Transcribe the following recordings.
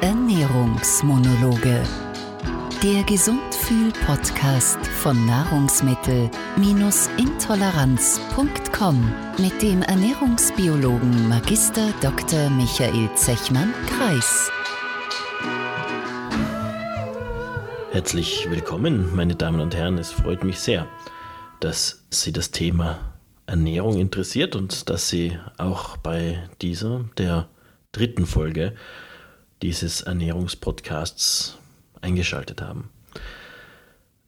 Ernährungsmonologe. Der Gesundfühl-Podcast von Nahrungsmittel-intoleranz.com mit dem Ernährungsbiologen Magister Dr. Michael Zechmann-Kreis. Herzlich willkommen, meine Damen und Herren. Es freut mich sehr, dass Sie das Thema Ernährung interessiert und dass Sie auch bei dieser, der dritten Folge dieses Ernährungspodcasts eingeschaltet haben.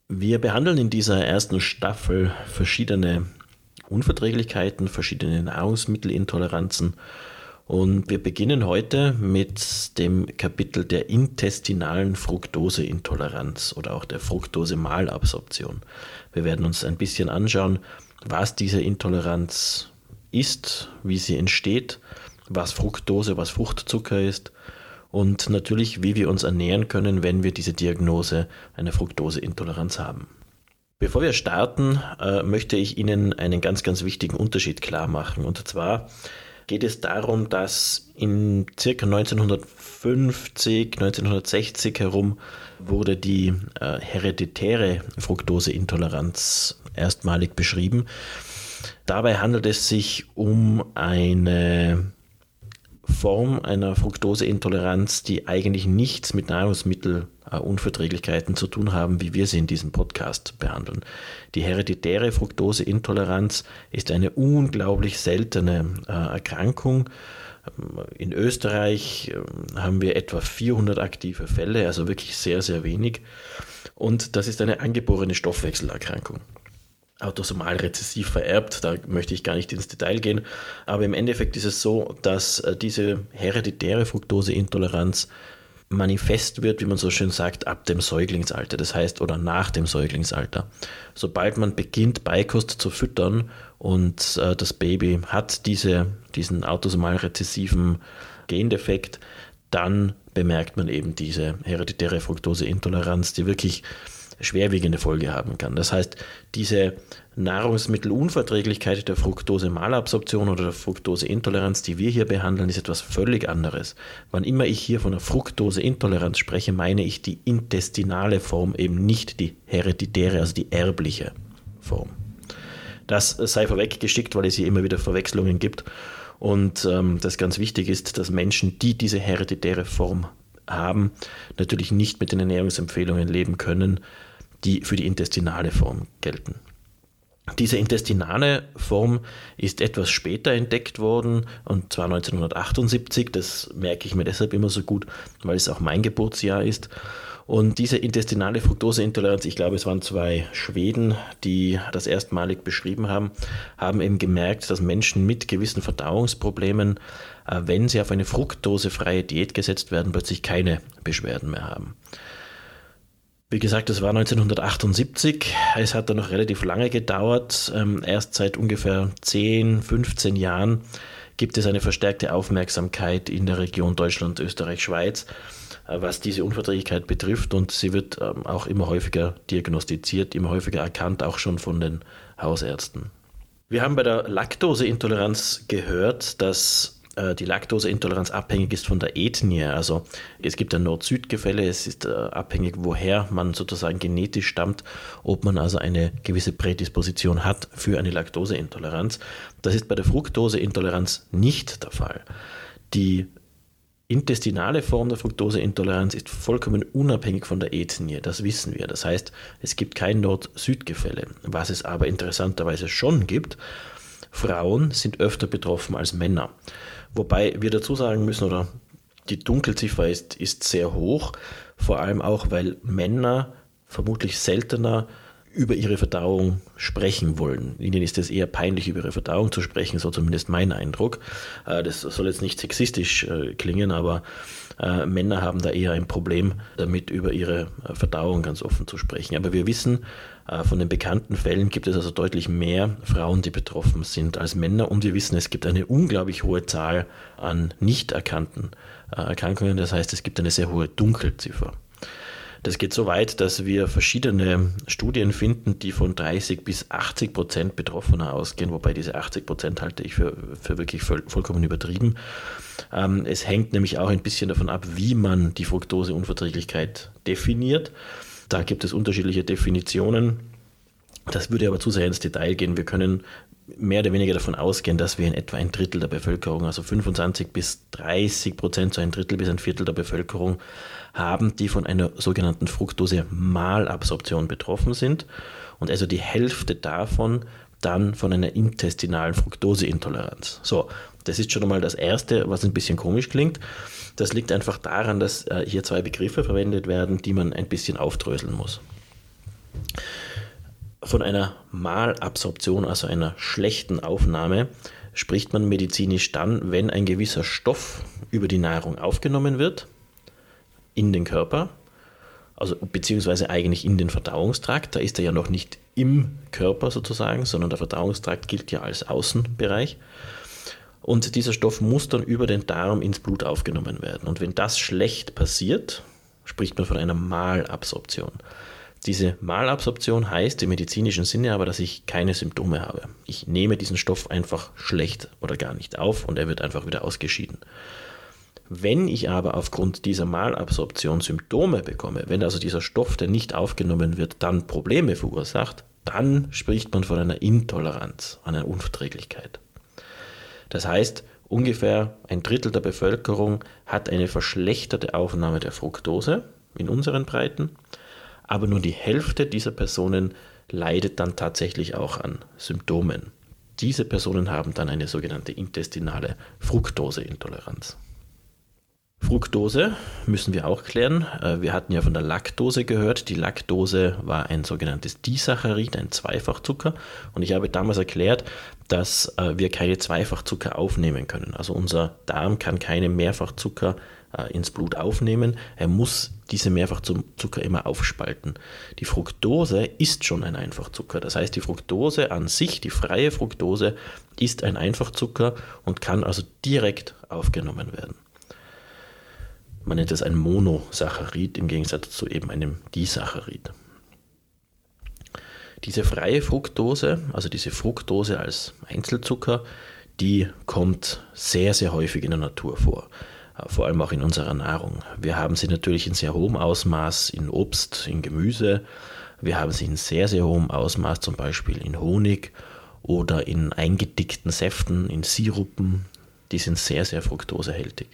Wir behandeln in dieser ersten Staffel verschiedene Unverträglichkeiten, verschiedene Nahrungsmittelintoleranzen und wir beginnen heute mit dem Kapitel der intestinalen Fructoseintoleranz oder auch der Fructose-Malabsorption. Wir werden uns ein bisschen anschauen, was diese Intoleranz ist, wie sie entsteht, was Fructose, was Fruchtzucker ist und natürlich, wie wir uns ernähren können, wenn wir diese Diagnose einer Fructoseintoleranz haben. Bevor wir starten, äh, möchte ich Ihnen einen ganz, ganz wichtigen Unterschied klar machen. Und zwar geht es darum, dass in circa 1950, 1960 herum wurde die äh, hereditäre Fructoseintoleranz erstmalig beschrieben. Dabei handelt es sich um eine Form einer Fructoseintoleranz, die eigentlich nichts mit Nahrungsmittelunverträglichkeiten zu tun haben, wie wir sie in diesem Podcast behandeln. Die hereditäre Fructoseintoleranz ist eine unglaublich seltene äh, Erkrankung. In Österreich äh, haben wir etwa 400 aktive Fälle, also wirklich sehr, sehr wenig. Und das ist eine angeborene Stoffwechselerkrankung autosomal rezessiv vererbt. Da möchte ich gar nicht ins Detail gehen. Aber im Endeffekt ist es so, dass äh, diese hereditäre Fructoseintoleranz manifest wird, wie man so schön sagt, ab dem Säuglingsalter, das heißt oder nach dem Säuglingsalter. Sobald man beginnt, Beikost zu füttern und äh, das Baby hat diese, diesen autosomal rezessiven Gendefekt, dann bemerkt man eben diese hereditäre Fructoseintoleranz, die wirklich schwerwiegende Folge haben kann. Das heißt, diese Nahrungsmittelunverträglichkeit der Fructose-Malabsorption oder der Fructoseintoleranz, die wir hier behandeln, ist etwas völlig anderes. Wann immer ich hier von einer Fructoseintoleranz spreche, meine ich die intestinale Form, eben nicht die hereditäre, also die erbliche Form. Das sei vorweggeschickt, weil es hier immer wieder Verwechslungen gibt. Und ähm, das ganz wichtig ist, dass Menschen, die diese hereditäre Form haben, natürlich nicht mit den Ernährungsempfehlungen leben können, die für die intestinale Form gelten. Diese intestinale Form ist etwas später entdeckt worden, und zwar 1978. Das merke ich mir deshalb immer so gut, weil es auch mein Geburtsjahr ist. Und diese intestinale Fructoseintoleranz, ich glaube, es waren zwei Schweden, die das erstmalig beschrieben haben, haben eben gemerkt, dass Menschen mit gewissen Verdauungsproblemen, äh, wenn sie auf eine fruktosefreie Diät gesetzt werden, plötzlich keine Beschwerden mehr haben. Wie gesagt, das war 1978. Es hat dann noch relativ lange gedauert. Ähm, erst seit ungefähr 10, 15 Jahren gibt es eine verstärkte Aufmerksamkeit in der Region Deutschland, Österreich, Schweiz, äh, was diese Unverträglichkeit betrifft. Und sie wird ähm, auch immer häufiger diagnostiziert, immer häufiger erkannt, auch schon von den Hausärzten. Wir haben bei der Laktoseintoleranz gehört, dass die Laktoseintoleranz abhängig ist von der Ethnie. Also es gibt ein Nord-Süd-Gefälle, es ist äh, abhängig, woher man sozusagen genetisch stammt, ob man also eine gewisse Prädisposition hat für eine Laktoseintoleranz. Das ist bei der Fructoseintoleranz nicht der Fall. Die intestinale Form der Fructoseintoleranz ist vollkommen unabhängig von der Ethnie, das wissen wir. Das heißt, es gibt kein Nord-Süd-Gefälle. Was es aber interessanterweise schon gibt, Frauen sind öfter betroffen als Männer. Wobei wir dazu sagen müssen, oder die Dunkelziffer ist, ist sehr hoch, vor allem auch, weil Männer vermutlich seltener über ihre Verdauung sprechen wollen. Ihnen ist es eher peinlich, über ihre Verdauung zu sprechen, so zumindest mein Eindruck. Äh, das soll jetzt nicht sexistisch äh, klingen, aber äh, Männer haben da eher ein Problem damit, über ihre Verdauung ganz offen zu sprechen. Aber wir wissen, von den bekannten Fällen gibt es also deutlich mehr Frauen, die betroffen sind als Männer. Und wir wissen, es gibt eine unglaublich hohe Zahl an nicht erkannten Erkrankungen. Das heißt, es gibt eine sehr hohe Dunkelziffer. Das geht so weit, dass wir verschiedene Studien finden, die von 30 bis 80 Prozent Betroffener ausgehen, wobei diese 80 Prozent halte ich für, für wirklich voll, vollkommen übertrieben. Ähm, es hängt nämlich auch ein bisschen davon ab, wie man die Fructoseunverträglichkeit definiert. Da gibt es unterschiedliche Definitionen. Das würde aber zu sehr ins Detail gehen. Wir können mehr oder weniger davon ausgehen, dass wir in etwa ein Drittel der Bevölkerung, also 25 bis 30 Prozent, so ein Drittel bis ein Viertel der Bevölkerung haben, die von einer sogenannten Fructose-Malabsorption betroffen sind und also die Hälfte davon dann von einer intestinalen Fructoseintoleranz. So, das ist schon einmal das Erste, was ein bisschen komisch klingt. Das liegt einfach daran, dass äh, hier zwei Begriffe verwendet werden, die man ein bisschen aufdröseln muss. Von einer Malabsorption, also einer schlechten Aufnahme, spricht man medizinisch dann, wenn ein gewisser Stoff über die Nahrung aufgenommen wird in den Körper, also beziehungsweise eigentlich in den Verdauungstrakt. Da ist er ja noch nicht im Körper sozusagen, sondern der Verdauungstrakt gilt ja als Außenbereich. Und dieser Stoff muss dann über den Darm ins Blut aufgenommen werden. Und wenn das schlecht passiert, spricht man von einer Malabsorption. Diese Malabsorption heißt im medizinischen Sinne aber, dass ich keine Symptome habe. Ich nehme diesen Stoff einfach schlecht oder gar nicht auf und er wird einfach wieder ausgeschieden. Wenn ich aber aufgrund dieser Malabsorption Symptome bekomme, wenn also dieser Stoff, der nicht aufgenommen wird, dann Probleme verursacht, dann spricht man von einer Intoleranz, einer Unverträglichkeit. Das heißt, ungefähr ein Drittel der Bevölkerung hat eine verschlechterte Aufnahme der Fructose in unseren Breiten, aber nur die Hälfte dieser Personen leidet dann tatsächlich auch an Symptomen. Diese Personen haben dann eine sogenannte intestinale Fructoseintoleranz. Fructose müssen wir auch klären. Äh, wir hatten ja von der Laktose gehört. Die Laktose war ein sogenanntes Disaccharid, ein Zweifachzucker. Und ich habe damals erklärt, dass äh, wir keine Zweifachzucker aufnehmen können. Also unser Darm kann keine Mehrfachzucker äh, ins Blut aufnehmen. Er muss diese Mehrfachzucker immer aufspalten. Die Fructose ist schon ein Einfachzucker. Das heißt, die Fructose an sich, die freie Fructose, ist ein Einfachzucker und kann also direkt aufgenommen werden. Man nennt es ein Monosaccharid im Gegensatz zu eben einem Disaccharid. Diese freie Fructose, also diese Fructose als Einzelzucker, die kommt sehr, sehr häufig in der Natur vor. Äh, vor allem auch in unserer Nahrung. Wir haben sie natürlich in sehr hohem Ausmaß in Obst, in Gemüse. Wir haben sie in sehr, sehr hohem Ausmaß zum Beispiel in Honig oder in eingedickten Säften, in Sirupen. Die sind sehr, sehr fruktosehältig.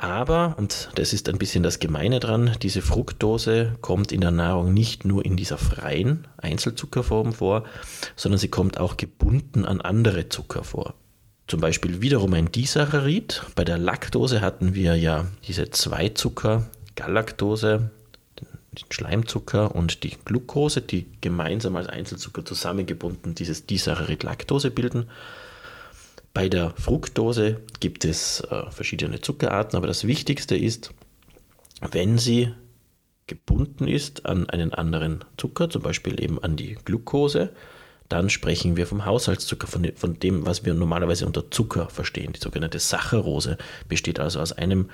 Aber, und das ist ein bisschen das Gemeine dran, diese Fructose kommt in der Nahrung nicht nur in dieser freien Einzelzuckerform vor, sondern sie kommt auch gebunden an andere Zucker vor. Zum Beispiel wiederum ein Disaccharid. Bei der Laktose hatten wir ja diese zwei Zucker, Galaktose, den Schleimzucker und die Glucose, die gemeinsam als Einzelzucker zusammengebunden dieses Disaccharid-Laktose bilden. Bei der Fructose gibt es äh, verschiedene Zuckerarten, aber das Wichtigste ist, wenn sie gebunden ist an einen anderen Zucker, zum Beispiel eben an die Glucose, dann sprechen wir vom Haushaltszucker, von, dem, was wir normalerweise unter Zucker verstehen. Die sogenannte Saccharose besteht also aus einem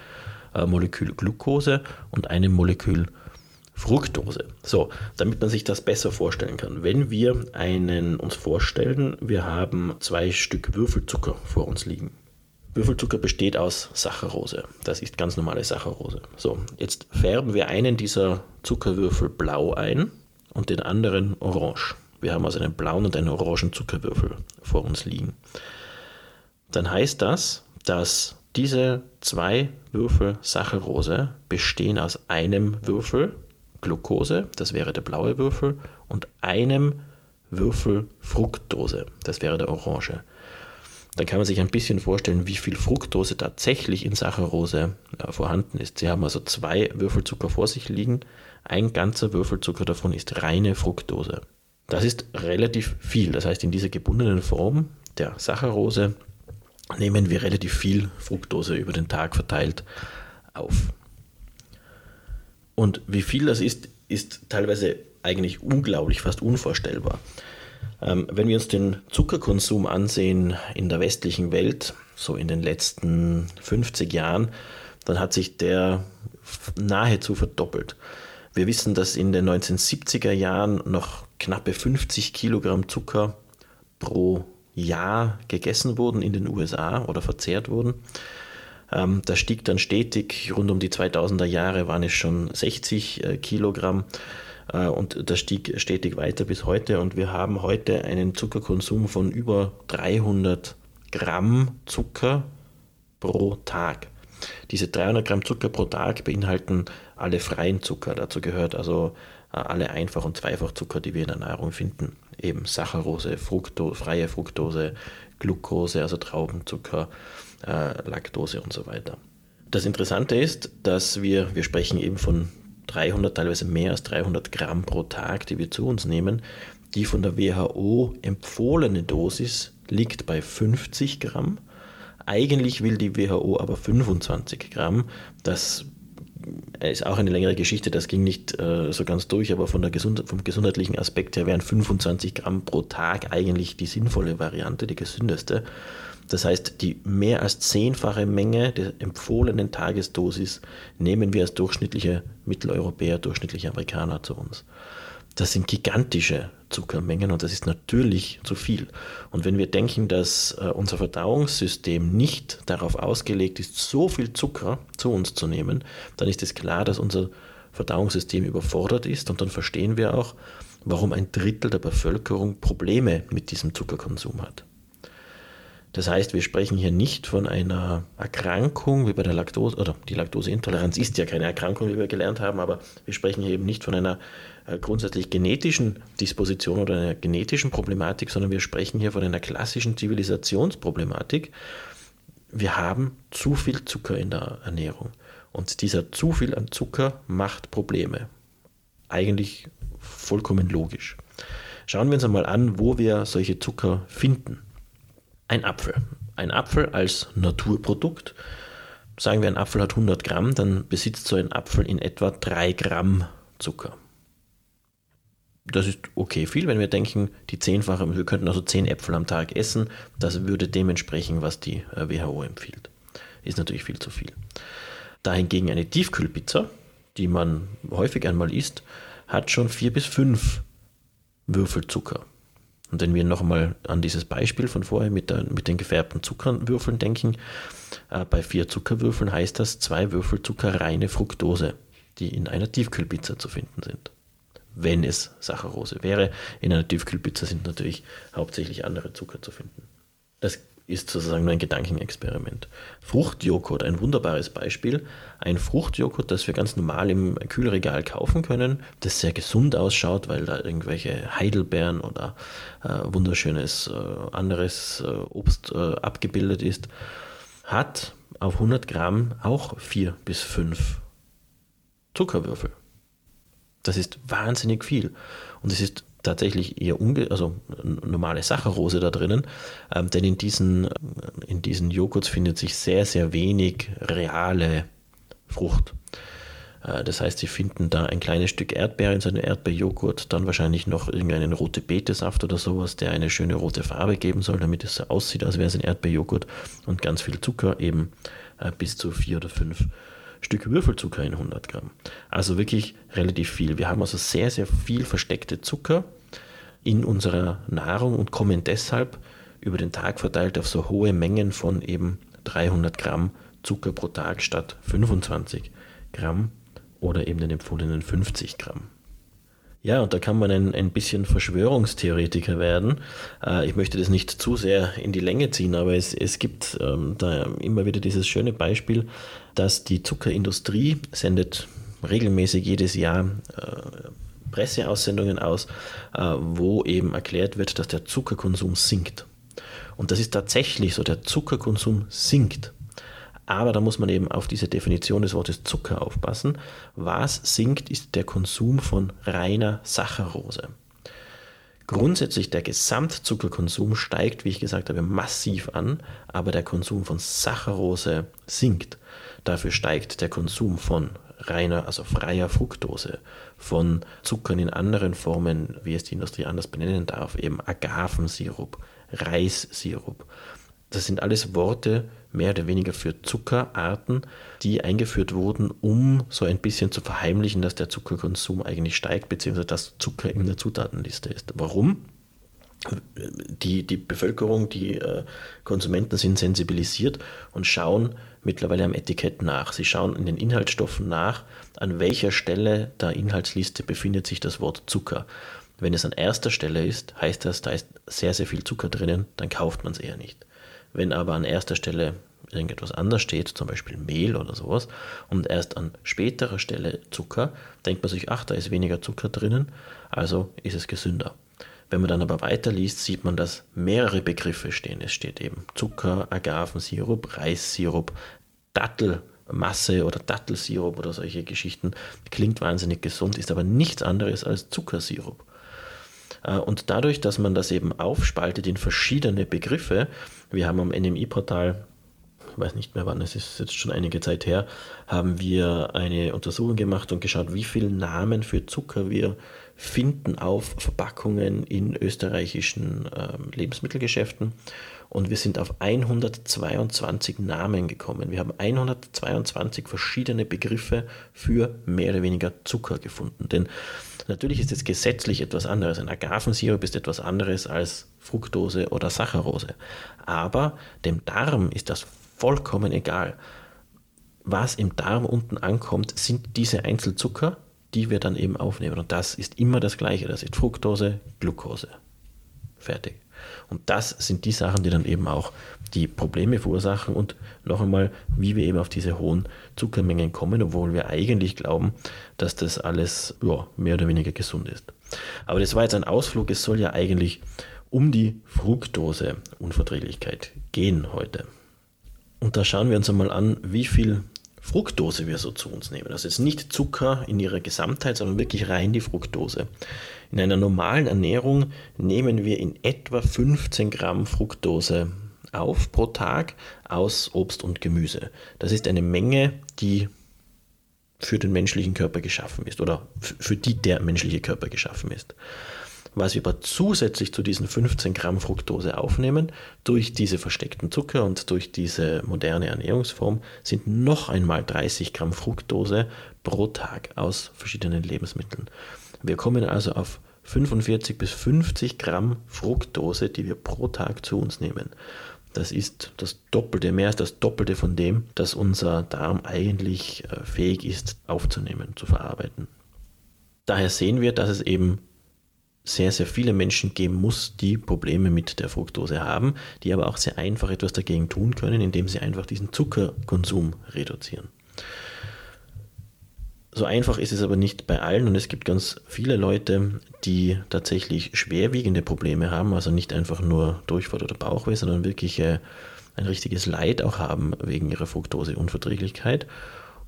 äh, Molekül Glucose und einem Molekül Fructose. So, damit man sich das besser vorstellen kann. Wenn wir einen uns vorstellen, wir haben zwei Stück Würfelzucker vor uns liegen. Würfelzucker besteht aus Saccharose. Das ist ganz normale Saccharose. So, jetzt färben wir einen dieser Zuckerwürfel blau ein und den anderen orange. Wir haben also einen blauen und einen orangen Zuckerwürfel vor uns liegen. Dann heißt das, dass diese zwei Würfel Saccharose bestehen aus einem Würfel Glucose, das wäre der blaue Würfel, und einem Würfel Fructose, das wäre der orange. Dann kann man sich ein bisschen vorstellen, wie viel Fructose tatsächlich in Saccharose äh, vorhanden ist. Sie haben also zwei Würfelzucker vor sich liegen. Ein ganzer Würfelzucker davon ist reine Fructose. Das ist relativ viel. Das heißt, in dieser gebundenen Form der Saccharose nehmen wir relativ viel Fructose über den Tag verteilt auf. Und wie viel das ist, ist teilweise eigentlich unglaublich, fast unvorstellbar. Ähm, wenn wir uns den Zuckerkonsum ansehen in der westlichen Welt, so in den letzten 50 Jahren, dann hat sich der nahezu verdoppelt. Wir wissen, dass in den 1970er Jahren noch knappe 50 Kilogramm Zucker pro Jahr gegessen wurden in den USA oder verzehrt wurden. Ähm, das stieg dann stetig, rund um die 2000er Jahre waren es schon 60 äh, Kilogramm äh, und das stieg stetig weiter bis heute und wir haben heute einen Zuckerkonsum von über 300 Gramm Zucker pro Tag. Diese 300 Gramm Zucker pro Tag beinhalten alle freien Zucker. Dazu gehört also äh, alle Einfach- und Zweifachzucker, die wir in der Nahrung finden. Eben Saccharose, Fructose, freie Fructose, Glucose, also Traubenzucker, äh, Laktose und so weiter. Das Interessante ist, dass wir, wir sprechen eben von 300, teilweise mehr als 300 Gramm pro Tag, die wir zu uns nehmen. Die von der WHO empfohlene Dosis liegt bei 50 Gramm. Eigentlich will die WHO aber 25 Gramm. Das ist auch eine längere Geschichte, das ging nicht äh, so ganz durch, aber von der Gesund vom gesundheitlichen Aspekt her wären 25 Gramm pro Tag eigentlich die sinnvolle Variante, die gesündeste. Das heißt, die mehr als zehnfache Menge der empfohlenen Tagesdosis nehmen wir als durchschnittliche Mitteleuropäer, durchschnittliche Amerikaner zu uns. Das sind gigantische Zuckermengen und das ist natürlich zu viel. Und wenn wir denken, dass äh, unser Verdauungssystem nicht darauf ausgelegt ist, so viel Zucker zu uns zu nehmen, dann ist es klar, dass unser Verdauungssystem überfordert ist und dann verstehen wir auch, warum ein Drittel der Bevölkerung Probleme mit diesem Zuckerkonsum hat. Das heißt, wir sprechen hier nicht von einer Erkrankung wie bei der Laktose, oder die Laktoseintoleranz ist ja keine Erkrankung, wie wir gelernt haben, aber wir sprechen hier eben nicht von einer äh, grundsätzlich genetischen Disposition oder einer genetischen Problematik, sondern wir sprechen hier von einer klassischen Zivilisationsproblematik. Wir haben zu viel Zucker in der Ernährung und dieser zu viel an Zucker macht Probleme. Eigentlich vollkommen logisch. Schauen wir uns einmal an, wo wir solche Zucker finden. Ein Apfel. Ein Apfel als Naturprodukt. Sagen wir, ein Apfel hat 100 Gramm, dann besitzt so ein Apfel in etwa 3 Gramm Zucker. Das ist okay viel, wenn wir denken, die zehnfache, wir könnten also 10 Äpfel am Tag essen, das würde dementsprechend, was die äh, WHO empfiehlt. Ist natürlich viel zu viel. Dahingegen eine Tiefkühlpizza, die man häufig einmal isst, hat schon 4 bis 5 Würfel Zucker. Und wenn wir nochmal an dieses Beispiel von vorher mit, der, mit den gefärbten Zuckerwürfeln denken, äh, bei vier Zuckerwürfeln heißt das zwei Würfel Zucker reine Fructose, die in einer Tiefkühlpizza zu finden sind. Wenn es Saccharose wäre. In einer Tiefkühlpizza sind natürlich hauptsächlich andere Zucker zu finden. Das ist sozusagen nur ein Gedankenexperiment. Fruchtjoghurt, ein wunderbares Beispiel. Ein Fruchtjoghurt, das wir ganz normal im Kühlregal kaufen können, das sehr gesund ausschaut, weil da irgendwelche Heidelbeeren oder äh, wunderschönes äh, anderes äh, Obst äh, abgebildet ist, hat auf 100 Gramm auch 4 bis 5 Zuckerwürfel. Das ist wahnsinnig viel. Und es ist tatsächlich eher unge also normale Saccharose da drinnen, ähm, denn in diesen, in diesen Joghurts findet sich sehr, sehr wenig reale Frucht. Äh, das heißt, Sie finden da ein kleines Stück Erdbeer in so einem Erdbeerjoghurt, dann wahrscheinlich noch irgendeinen rote Betesaft oder sowas, der eine schöne rote Farbe geben soll, damit es so aussieht, als wäre es ein Erdbeerjoghurt und ganz viel Zucker, eben äh, bis zu vier oder fünf Stück Würfelzucker in 100 Gramm. Also wirklich relativ viel. Wir haben also sehr, sehr viel versteckte Zucker in unserer Nahrung und kommen deshalb über den Tag verteilt auf so hohe Mengen von eben 300 Gramm Zucker pro Tag statt 25 Gramm oder eben den empfohlenen 50 Gramm. Ja, und da kann man ein, ein bisschen Verschwörungstheoretiker werden. Äh, ich möchte das nicht zu sehr in die Länge ziehen, aber es, es gibt ähm, da immer wieder dieses schöne Beispiel, dass die Zuckerindustrie sendet regelmäßig jedes Jahr äh, Presseaussendungen aus, äh, wo eben erklärt wird, dass der Zuckerkonsum sinkt. Und das ist tatsächlich so, der Zuckerkonsum sinkt. Aber da muss man eben auf diese Definition des Wortes Zucker aufpassen. Was sinkt, ist der Konsum von reiner Saccharose. Grundsätzlich der Gesamtzuckerkonsum steigt, wie ich gesagt habe, massiv an, aber der Konsum von Saccharose sinkt. Dafür steigt der Konsum von reiner, also freier Fructose, von Zuckern in anderen Formen, wie es die Industrie anders benennen darf, eben Agavensirup, Reissirup, Das sind alles Worte mehr oder weniger für Zuckerarten, die eingeführt wurden, um so ein bisschen zu verheimlichen, dass der Zuckerkonsum eigentlich steigt, beziehungsweise dass Zucker in der Zutatenliste ist. Warum? Die, die Bevölkerung, die äh, Konsumenten sind sensibilisiert und schauen mittlerweile am Etikett nach. Sie schauen in den Inhaltsstoffen nach, an welcher Stelle der Inhaltsliste befindet sich das Wort Zucker. Wenn es an erster Stelle ist, heißt das, da ist sehr, sehr viel Zucker drinnen, dann kauft man es eher nicht. Wenn aber an erster Stelle irgendetwas anders steht, zum Beispiel Mehl oder sowas, und erst an späterer Stelle Zucker, denkt man sich, ach, da ist weniger Zucker drinnen, also ist es gesünder. Wenn man dann aber weiterliest, sieht man, dass mehrere Begriffe stehen. Es steht eben Zucker, Agavensirup, Reissirup, Dattelmasse oder Dattelsirup oder solche Geschichten. Klingt wahnsinnig gesund, ist aber nichts anderes als Zuckersirup. Äh, und dadurch, dass man das eben aufspaltet in verschiedene Begriffe, wir haben am NMI-Portal, ich weiß nicht mehr wann, es ist jetzt schon einige Zeit her, haben wir eine Untersuchung gemacht und geschaut, wie viele Namen für Zucker wir finden auf Verpackungen in österreichischen äh, Lebensmittelgeschäften. Und wir sind auf 122 Namen gekommen. Wir haben 122 verschiedene Begriffe für mehr oder weniger Zucker gefunden. Denn Natürlich ist es gesetzlich etwas anderes. Ein Agavensirup ist etwas anderes als Fructose oder Saccharose. Aber dem Darm ist das vollkommen egal. Was im Darm unten ankommt, sind diese Einzelzucker, die wir dann eben aufnehmen. Und das ist immer das Gleiche. Das ist Fructose, Glucose. Fertig. Und das sind die Sachen, die dann eben auch die Probleme verursachen und noch einmal, wie wir eben auf diese hohen Zuckermengen kommen, obwohl wir eigentlich glauben, dass das alles ja, mehr oder weniger gesund ist. Aber das war jetzt ein Ausflug, es soll ja eigentlich um die Fructose-Unverträglichkeit gehen heute. Und da schauen wir uns einmal an, wie viel Fructose wir so zu uns nehmen. Also jetzt nicht Zucker in ihrer Gesamtheit, sondern wirklich rein die Fructose. In einer normalen Ernährung nehmen wir in etwa 15 Gramm Fructose auf pro Tag aus Obst und Gemüse. Das ist eine Menge, die für den menschlichen Körper geschaffen ist oder für die der menschliche Körper geschaffen ist. Was wir aber zusätzlich zu diesen 15 Gramm Fructose aufnehmen, durch diese versteckten Zucker und durch diese moderne Ernährungsform, sind noch einmal 30 Gramm Fructose pro Tag aus verschiedenen Lebensmitteln. Wir kommen also auf 45 bis 50 Gramm Fructose, die wir pro Tag zu uns nehmen. Das ist das Doppelte, mehr als das Doppelte von dem, das unser Darm eigentlich äh, fähig ist aufzunehmen, zu verarbeiten. Daher sehen wir, dass es eben sehr, sehr viele Menschen geben muss, die Probleme mit der Fructose haben, die aber auch sehr einfach etwas dagegen tun können, indem sie einfach diesen Zuckerkonsum reduzieren. So einfach ist es aber nicht bei allen und es gibt ganz viele Leute, die tatsächlich schwerwiegende Probleme haben, also nicht einfach nur Durchfall oder Bauchweh, sondern wirklich äh, ein richtiges Leid auch haben wegen ihrer Fructoseunverträglichkeit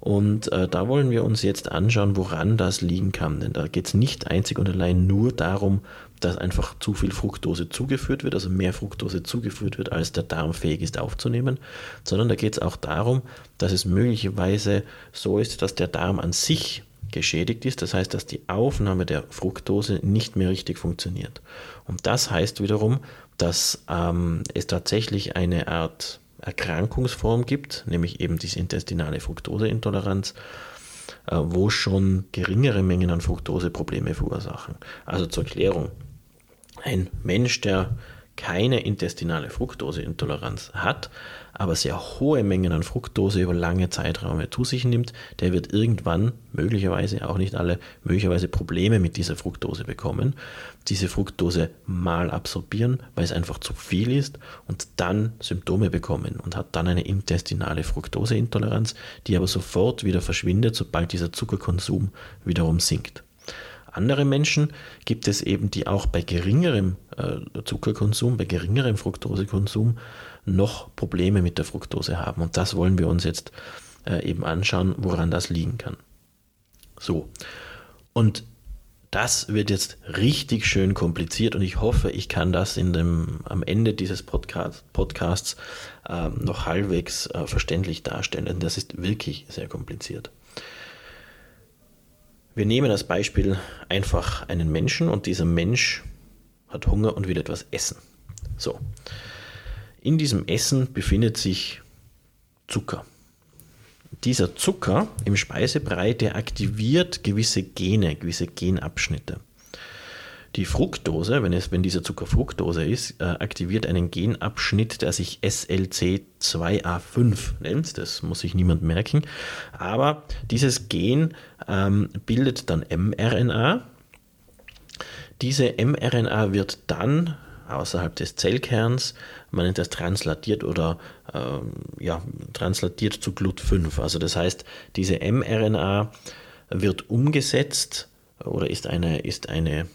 und äh, da wollen wir uns jetzt anschauen, woran das liegen kann. Denn da geht es nicht einzig und allein nur darum, dass einfach zu viel Fructose zugeführt wird, also mehr Fructose zugeführt wird, als der Darm fähig ist aufzunehmen, sondern da geht es auch darum, dass es möglicherweise so ist, dass der Darm an sich geschädigt ist. Das heißt, dass die Aufnahme der Fructose nicht mehr richtig funktioniert. Und das heißt wiederum, dass ähm, es tatsächlich eine Art Erkrankungsform gibt, nämlich eben diese intestinale Fructoseintoleranz, äh, wo schon geringere Mengen an Fructose Probleme verursachen. Also zur Erklärung, ein Mensch, der keine intestinale Fructoseintoleranz hat, aber sehr hohe Mengen an Fructose über lange Zeiträume zu sich nimmt, der wird irgendwann, möglicherweise auch nicht alle, möglicherweise Probleme mit dieser Fructose bekommen, diese Fructose mal absorbieren, weil es einfach zu viel ist und dann Symptome bekommen und hat dann eine intestinale Fructoseintoleranz, die aber sofort wieder verschwindet, sobald dieser Zuckerkonsum wiederum sinkt. Andere Menschen gibt es eben, die auch bei geringerem äh, Zuckerkonsum, bei geringerem Fructosekonsum noch Probleme mit der Fructose haben. Und das wollen wir uns jetzt äh, eben anschauen, woran das liegen kann. So. Und das wird jetzt richtig schön kompliziert und ich hoffe, ich kann das in dem, am Ende dieses Podcast, Podcasts äh, noch halbwegs äh, verständlich darstellen, denn das ist wirklich sehr kompliziert. Wir nehmen als Beispiel einfach einen Menschen und dieser Mensch hat Hunger und will etwas essen. So. In diesem Essen befindet sich Zucker. Dieser Zucker im Speisebrei, der aktiviert gewisse Gene, gewisse Genabschnitte. Die Fructose, wenn, es, wenn dieser Zucker Fructose ist, äh, aktiviert einen Genabschnitt, der sich SLC2A5 nennt. Das muss sich niemand merken. Aber dieses Gen ähm, bildet dann mRNA. Diese mRNA wird dann außerhalb des Zellkerns, man nennt das translatiert oder ähm, ja, translatiert zu Glut5. Also das heißt, diese mRNA wird umgesetzt oder ist eine, ist eine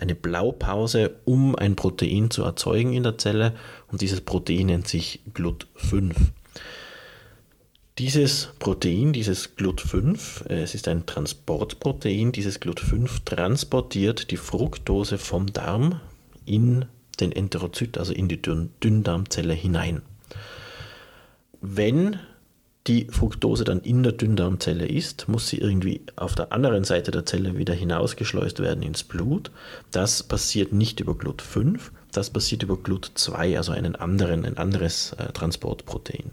eine Blaupause, um ein Protein zu erzeugen in der Zelle und dieses Protein nennt sich GLUT5. Dieses Protein, dieses GLUT5, äh, es ist ein Transportprotein, dieses GLUT5 transportiert die Fructose vom Darm in den Enterozyt, also in die Dünndarmzelle hinein. Wenn die Fructose dann in der Dünndarmzelle ist, muss sie irgendwie auf der anderen Seite der Zelle wieder hinausgeschleust werden ins Blut. Das passiert nicht über Glut5, das passiert über Glut2, also einen anderen, ein anderes äh, Transportprotein.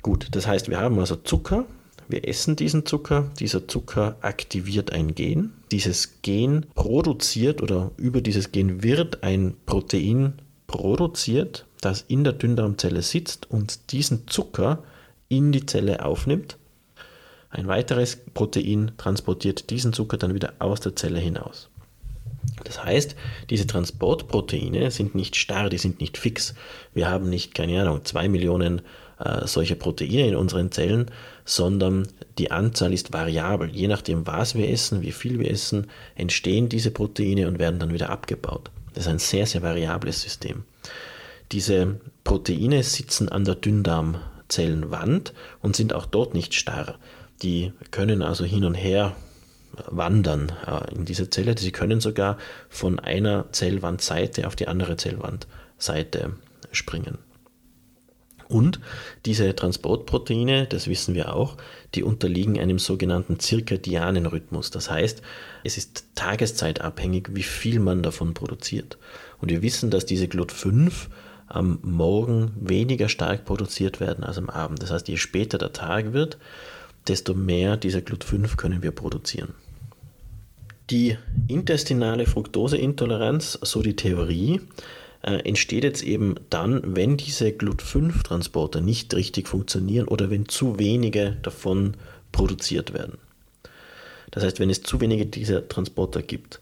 Gut, das heißt, wir haben also Zucker, wir essen diesen Zucker, dieser Zucker aktiviert ein Gen, dieses Gen produziert oder über dieses Gen wird ein Protein produziert, das in der Dünndarmzelle sitzt und diesen Zucker in die Zelle aufnimmt. Ein weiteres Protein transportiert diesen Zucker dann wieder aus der Zelle hinaus. Das heißt, diese Transportproteine sind nicht starr, die sind nicht fix. Wir haben nicht, keine Ahnung, zwei Millionen äh, solcher Proteine in unseren Zellen, sondern die Anzahl ist variabel. Je nachdem, was wir essen, wie viel wir essen, entstehen diese Proteine und werden dann wieder abgebaut. Das ist ein sehr, sehr variables System. Diese Proteine sitzen an der Dünndarmzellenwand und sind auch dort nicht starr. Die können also hin und her wandern äh, in dieser Zelle. Sie können sogar von einer Zellwandseite auf die andere Zellwandseite springen. Und diese Transportproteine, das wissen wir auch, die unterliegen einem sogenannten zirkadianen Rhythmus. Das heißt, es ist tageszeitabhängig, wie viel man davon produziert. Und wir wissen, dass diese GLUT5 am Morgen weniger stark produziert werden als am Abend. Das heißt, je später der Tag wird, desto mehr dieser GLUT5 können wir produzieren. Die intestinale Fructoseintoleranz, so die Theorie, äh, entsteht jetzt eben dann, wenn diese GLUT5-Transporter nicht richtig funktionieren oder wenn zu wenige davon produziert werden. Das heißt, wenn es zu wenige dieser Transporter gibt,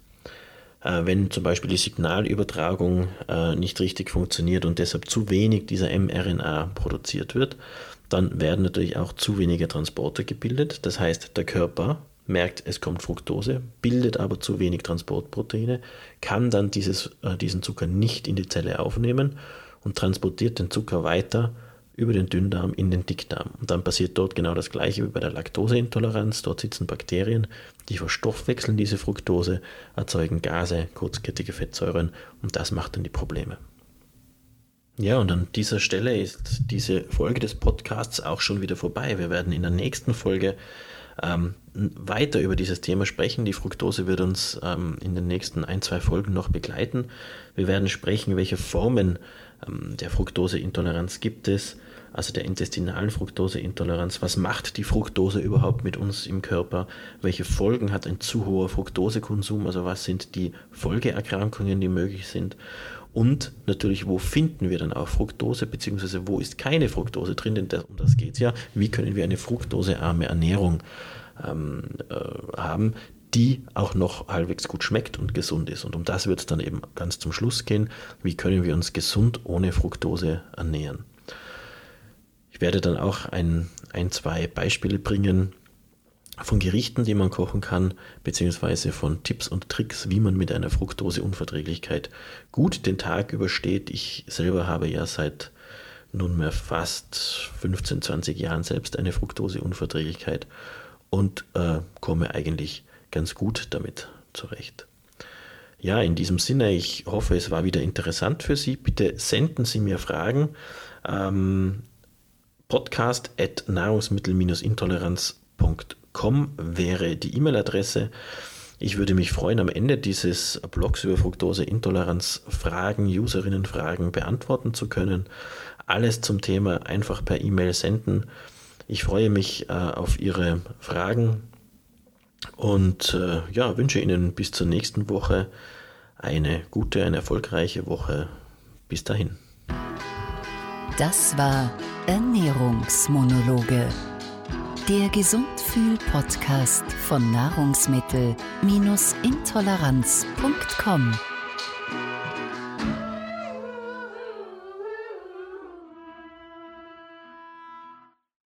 wenn zum Beispiel die Signalübertragung äh, nicht richtig funktioniert und deshalb zu wenig dieser mRNA produziert wird, dann werden natürlich auch zu wenige Transporter gebildet. Das heißt, der Körper merkt, es kommt Fructose, bildet aber zu wenig Transportproteine, kann dann dieses, äh, diesen Zucker nicht in die Zelle aufnehmen und transportiert den Zucker weiter über den Dünndarm in den Dickdarm. Und dann passiert dort genau das gleiche wie bei der Laktoseintoleranz. Dort sitzen Bakterien, die verstoffwechseln diese Fructose, erzeugen Gase, kurzkettige Fettsäuren und das macht dann die Probleme. Ja, und an dieser Stelle ist diese Folge des Podcasts auch schon wieder vorbei. Wir werden in der nächsten Folge ähm, weiter über dieses Thema sprechen. Die Fructose wird uns ähm, in den nächsten ein, zwei Folgen noch begleiten. Wir werden sprechen, welche Formen ähm, der Fructoseintoleranz gibt es, also der intestinalen Fructoseintoleranz. Was macht die Fructose überhaupt mit uns im Körper? Welche Folgen hat ein zu hoher Fructosekonsum? Also was sind die Folgeerkrankungen, die möglich sind? Und natürlich, wo finden wir dann auch Fructose, beziehungsweise wo ist keine Fructose drin? Denn das, um das geht es ja. Wie können wir eine fruktosearme Ernährung ähm, äh, haben, die auch noch halbwegs gut schmeckt und gesund ist? Und um das wird es dann eben ganz zum Schluss gehen. Wie können wir uns gesund ohne Fructose ernähren? Ich werde dann auch ein, ein zwei Beispiele bringen, von Gerichten, die man kochen kann, beziehungsweise von Tipps und Tricks, wie man mit einer Fructoseunverträglichkeit gut den Tag übersteht. Ich selber habe ja seit nunmehr fast 15, 20 Jahren selbst eine Fructoseunverträglichkeit und äh, komme eigentlich ganz gut damit zurecht. Ja, in diesem Sinne, ich hoffe, es war wieder interessant für Sie. Bitte senden Sie mir Fragen. Ähm, podcast at nahrungsmittel-intoleranz.com com wäre die E-Mail-Adresse. Ich würde mich freuen, am Ende dieses Blogs über Fructoseintoleranz Fragen, Userinnenfragen beantworten zu können. Alles zum Thema einfach per E-Mail senden. Ich freue mich äh, auf Ihre Fragen und äh, ja, wünsche Ihnen bis zur nächsten Woche eine gute, eine erfolgreiche Woche. Bis dahin. Das war Ernährungsmonologe. Der Gesundfühl-Podcast von Nahrungsmittel-intoleranz.com.